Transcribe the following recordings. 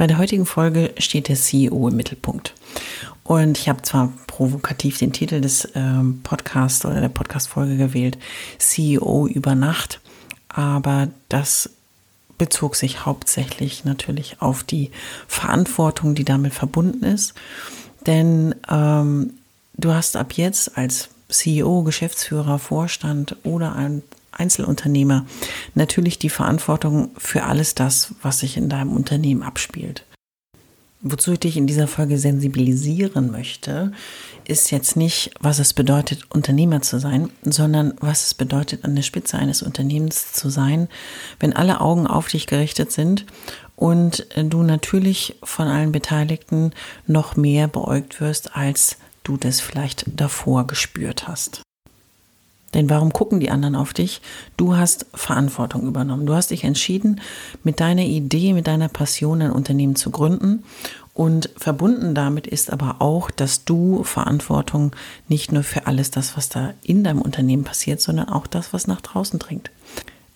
Bei der heutigen Folge steht der CEO im Mittelpunkt. Und ich habe zwar provokativ den Titel des ähm, Podcasts oder der Podcast-Folge gewählt, CEO über Nacht, aber das bezog sich hauptsächlich natürlich auf die Verantwortung, die damit verbunden ist. Denn ähm, du hast ab jetzt als CEO, Geschäftsführer, Vorstand oder ein Einzelunternehmer natürlich die Verantwortung für alles das, was sich in deinem Unternehmen abspielt. Wozu ich dich in dieser Folge sensibilisieren möchte, ist jetzt nicht, was es bedeutet, Unternehmer zu sein, sondern was es bedeutet, an der Spitze eines Unternehmens zu sein, wenn alle Augen auf dich gerichtet sind und du natürlich von allen Beteiligten noch mehr beäugt wirst, als du das vielleicht davor gespürt hast. Denn warum gucken die anderen auf dich? Du hast Verantwortung übernommen. Du hast dich entschieden, mit deiner Idee, mit deiner Passion ein Unternehmen zu gründen. Und verbunden damit ist aber auch, dass du Verantwortung nicht nur für alles das, was da in deinem Unternehmen passiert, sondern auch das, was nach draußen dringt.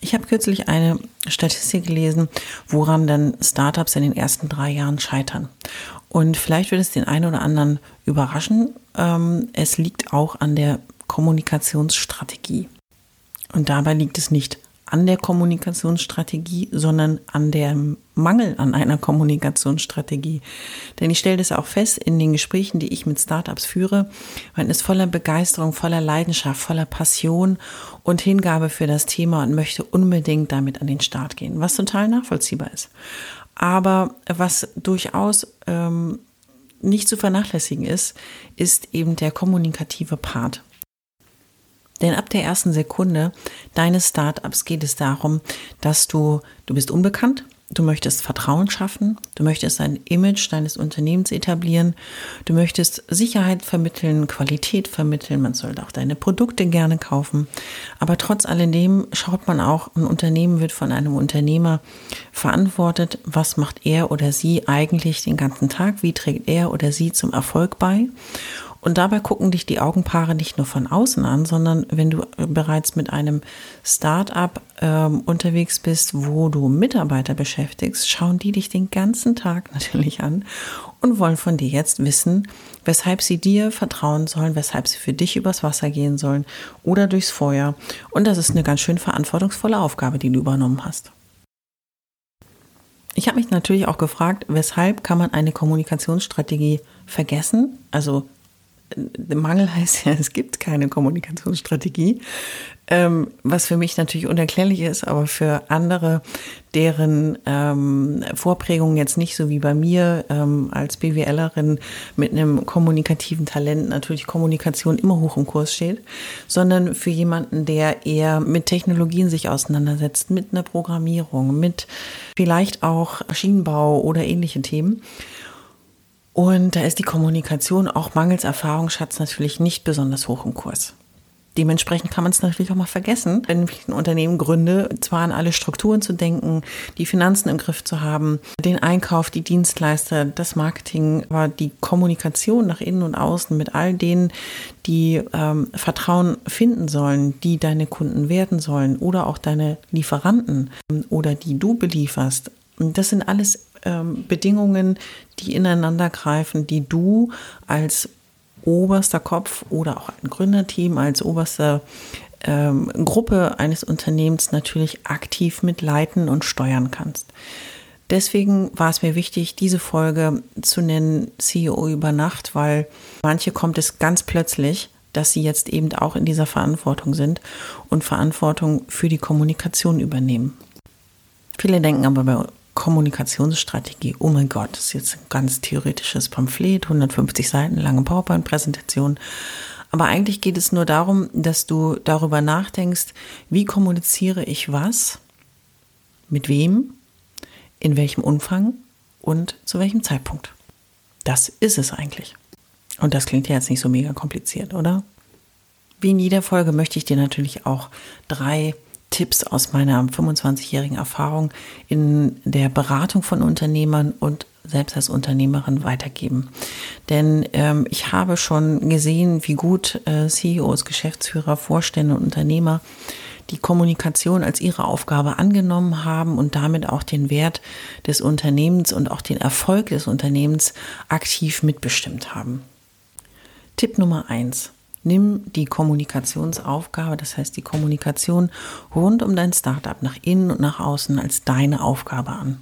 Ich habe kürzlich eine Statistik gelesen, woran dann Startups in den ersten drei Jahren scheitern. Und vielleicht wird es den einen oder anderen überraschen. Ähm, es liegt auch an der Kommunikationsstrategie. Und dabei liegt es nicht an der Kommunikationsstrategie, sondern an dem Mangel an einer Kommunikationsstrategie. Denn ich stelle das auch fest in den Gesprächen, die ich mit Startups führe. Man ist voller Begeisterung, voller Leidenschaft, voller Passion und Hingabe für das Thema und möchte unbedingt damit an den Start gehen, was total nachvollziehbar ist. Aber was durchaus ähm, nicht zu vernachlässigen ist, ist eben der kommunikative Part. Denn ab der ersten Sekunde deines Startups geht es darum, dass du, du bist unbekannt, du möchtest Vertrauen schaffen, du möchtest ein Image deines Unternehmens etablieren, du möchtest Sicherheit vermitteln, Qualität vermitteln, man sollte auch deine Produkte gerne kaufen. Aber trotz alledem schaut man auch, ein Unternehmen wird von einem Unternehmer verantwortet, was macht er oder sie eigentlich den ganzen Tag, wie trägt er oder sie zum Erfolg bei. Und dabei gucken dich die Augenpaare nicht nur von außen an, sondern wenn du bereits mit einem Start-up ähm, unterwegs bist, wo du Mitarbeiter beschäftigst, schauen die dich den ganzen Tag natürlich an und wollen von dir jetzt wissen, weshalb sie dir vertrauen sollen, weshalb sie für dich übers Wasser gehen sollen oder durchs Feuer. Und das ist eine ganz schön verantwortungsvolle Aufgabe, die du übernommen hast. Ich habe mich natürlich auch gefragt, weshalb kann man eine Kommunikationsstrategie vergessen? Also Mangel heißt ja, es gibt keine Kommunikationsstrategie, ähm, was für mich natürlich unerklärlich ist, aber für andere, deren ähm, Vorprägung jetzt nicht so wie bei mir ähm, als BWLerin mit einem kommunikativen Talent natürlich Kommunikation immer hoch im Kurs steht, sondern für jemanden, der eher mit Technologien sich auseinandersetzt, mit einer Programmierung, mit vielleicht auch Maschinenbau oder ähnliche Themen und da ist die Kommunikation auch mangels Erfahrungsschatz natürlich nicht besonders hoch im Kurs. Dementsprechend kann man es natürlich auch mal vergessen, wenn ich ein Unternehmen gründe, zwar an alle Strukturen zu denken, die Finanzen im Griff zu haben, den Einkauf, die Dienstleister, das Marketing, aber die Kommunikation nach innen und außen mit all denen, die ähm, Vertrauen finden sollen, die deine Kunden werden sollen oder auch deine Lieferanten oder die du belieferst. Das sind alles ähm, Bedingungen, die ineinander greifen, die du als oberster Kopf oder auch ein Gründerteam als oberste ähm, Gruppe eines Unternehmens natürlich aktiv mitleiten und steuern kannst. Deswegen war es mir wichtig, diese Folge zu nennen CEO über Nacht, weil manche kommt es ganz plötzlich, dass sie jetzt eben auch in dieser Verantwortung sind und Verantwortung für die Kommunikation übernehmen. Viele denken aber bei Kommunikationsstrategie, oh mein Gott, das ist jetzt ein ganz theoretisches Pamphlet, 150 Seiten lange PowerPoint-Präsentation. Aber eigentlich geht es nur darum, dass du darüber nachdenkst, wie kommuniziere ich was, mit wem, in welchem Umfang und zu welchem Zeitpunkt. Das ist es eigentlich. Und das klingt ja jetzt nicht so mega kompliziert, oder? Wie in jeder Folge möchte ich dir natürlich auch drei Tipps aus meiner 25-jährigen Erfahrung in der Beratung von Unternehmern und selbst als Unternehmerin weitergeben. Denn ähm, ich habe schon gesehen, wie gut äh, CEOs, Geschäftsführer, Vorstände und Unternehmer die Kommunikation als ihre Aufgabe angenommen haben und damit auch den Wert des Unternehmens und auch den Erfolg des Unternehmens aktiv mitbestimmt haben. Tipp Nummer eins. Nimm die Kommunikationsaufgabe, das heißt die Kommunikation rund um dein Startup nach innen und nach außen als deine Aufgabe an.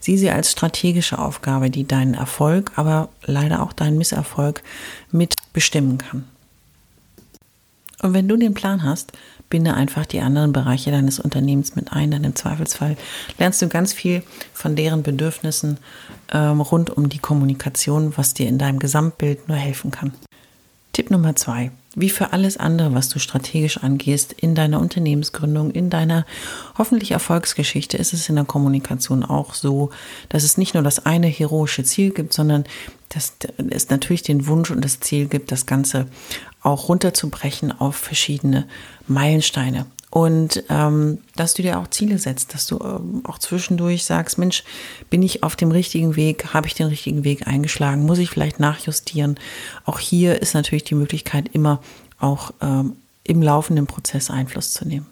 Sieh sie als strategische Aufgabe, die deinen Erfolg, aber leider auch deinen Misserfolg mitbestimmen kann. Und wenn du den Plan hast, binde einfach die anderen Bereiche deines Unternehmens mit ein, denn im Zweifelsfall lernst du ganz viel von deren Bedürfnissen ähm, rund um die Kommunikation, was dir in deinem Gesamtbild nur helfen kann. Tipp Nummer zwei. Wie für alles andere, was du strategisch angehst, in deiner Unternehmensgründung, in deiner hoffentlich Erfolgsgeschichte, ist es in der Kommunikation auch so, dass es nicht nur das eine heroische Ziel gibt, sondern dass es natürlich den Wunsch und das Ziel gibt, das Ganze auch runterzubrechen auf verschiedene Meilensteine und ähm, dass du dir auch Ziele setzt, dass du ähm, auch zwischendurch sagst, Mensch, bin ich auf dem richtigen Weg, habe ich den richtigen Weg eingeschlagen, muss ich vielleicht nachjustieren. Auch hier ist natürlich die Möglichkeit, immer auch ähm, im laufenden Prozess Einfluss zu nehmen.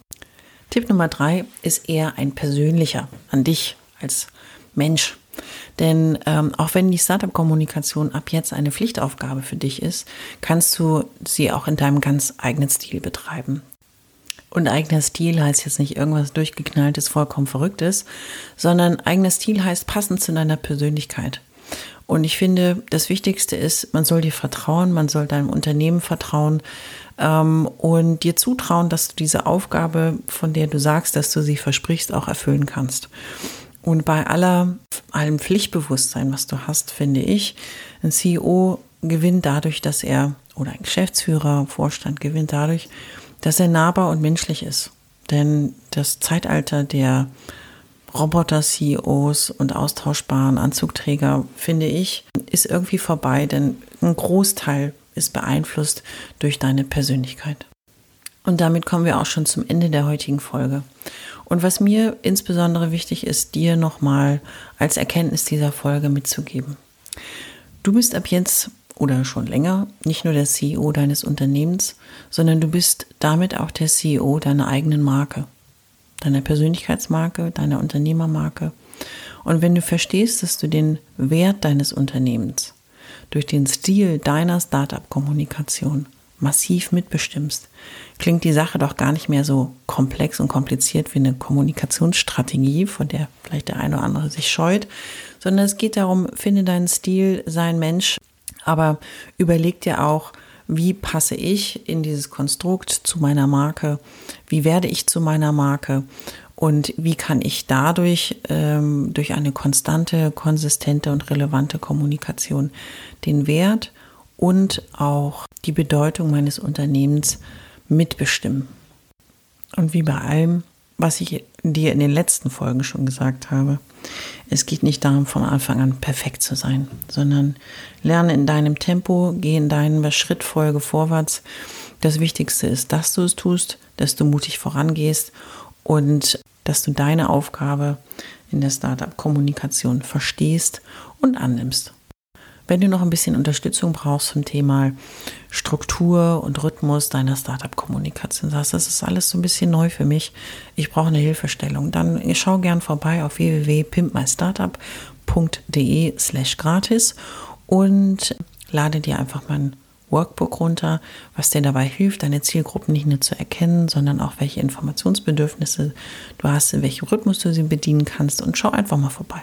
Tipp Nummer drei ist eher ein persönlicher an dich als Mensch. Denn ähm, auch wenn die Startup-Kommunikation ab jetzt eine Pflichtaufgabe für dich ist, kannst du sie auch in deinem ganz eigenen Stil betreiben. Und eigener Stil heißt jetzt nicht irgendwas durchgeknalltes, vollkommen verrücktes, sondern eigener Stil heißt passend zu deiner Persönlichkeit. Und ich finde, das Wichtigste ist, man soll dir vertrauen, man soll deinem Unternehmen vertrauen ähm, und dir zutrauen, dass du diese Aufgabe, von der du sagst, dass du sie versprichst, auch erfüllen kannst. Und bei aller, allem Pflichtbewusstsein, was du hast, finde ich, ein CEO gewinnt dadurch, dass er, oder ein Geschäftsführer, Vorstand gewinnt dadurch, dass er nahbar und menschlich ist. Denn das Zeitalter der Roboter-CEOs und austauschbaren Anzugträger, finde ich, ist irgendwie vorbei, denn ein Großteil ist beeinflusst durch deine Persönlichkeit. Und damit kommen wir auch schon zum Ende der heutigen Folge. Und was mir insbesondere wichtig ist, dir nochmal als Erkenntnis dieser Folge mitzugeben. Du bist ab jetzt oder schon länger nicht nur der CEO deines Unternehmens, sondern du bist damit auch der CEO deiner eigenen Marke, deiner Persönlichkeitsmarke, deiner Unternehmermarke. Und wenn du verstehst, dass du den Wert deines Unternehmens durch den Stil deiner Startup-Kommunikation massiv mitbestimmst, klingt die Sache doch gar nicht mehr so komplex und kompliziert wie eine Kommunikationsstrategie, von der vielleicht der eine oder andere sich scheut, sondern es geht darum, finde deinen Stil, sein Mensch, aber überleg dir auch, wie passe ich in dieses Konstrukt zu meiner Marke? Wie werde ich zu meiner Marke? Und wie kann ich dadurch ähm, durch eine konstante, konsistente und relevante Kommunikation den Wert und auch die Bedeutung meines Unternehmens mitbestimmen? Und wie bei allem, was ich dir in den letzten Folgen schon gesagt habe, es geht nicht darum, von Anfang an perfekt zu sein, sondern lerne in deinem Tempo, geh in deiner Schrittfolge vorwärts. Das Wichtigste ist, dass du es tust, dass du mutig vorangehst und dass du deine Aufgabe in der Startup-Kommunikation verstehst und annimmst. Wenn du noch ein bisschen Unterstützung brauchst zum Thema Struktur und Rhythmus deiner Startup-Kommunikation, sagst, das ist alles so ein bisschen neu für mich, ich brauche eine Hilfestellung, dann schau gern vorbei auf www.pimpmystartup.de slash gratis und lade dir einfach mein Workbook runter, was dir dabei hilft, deine Zielgruppen nicht nur zu erkennen, sondern auch welche Informationsbedürfnisse du hast, in welchem Rhythmus du sie bedienen kannst und schau einfach mal vorbei.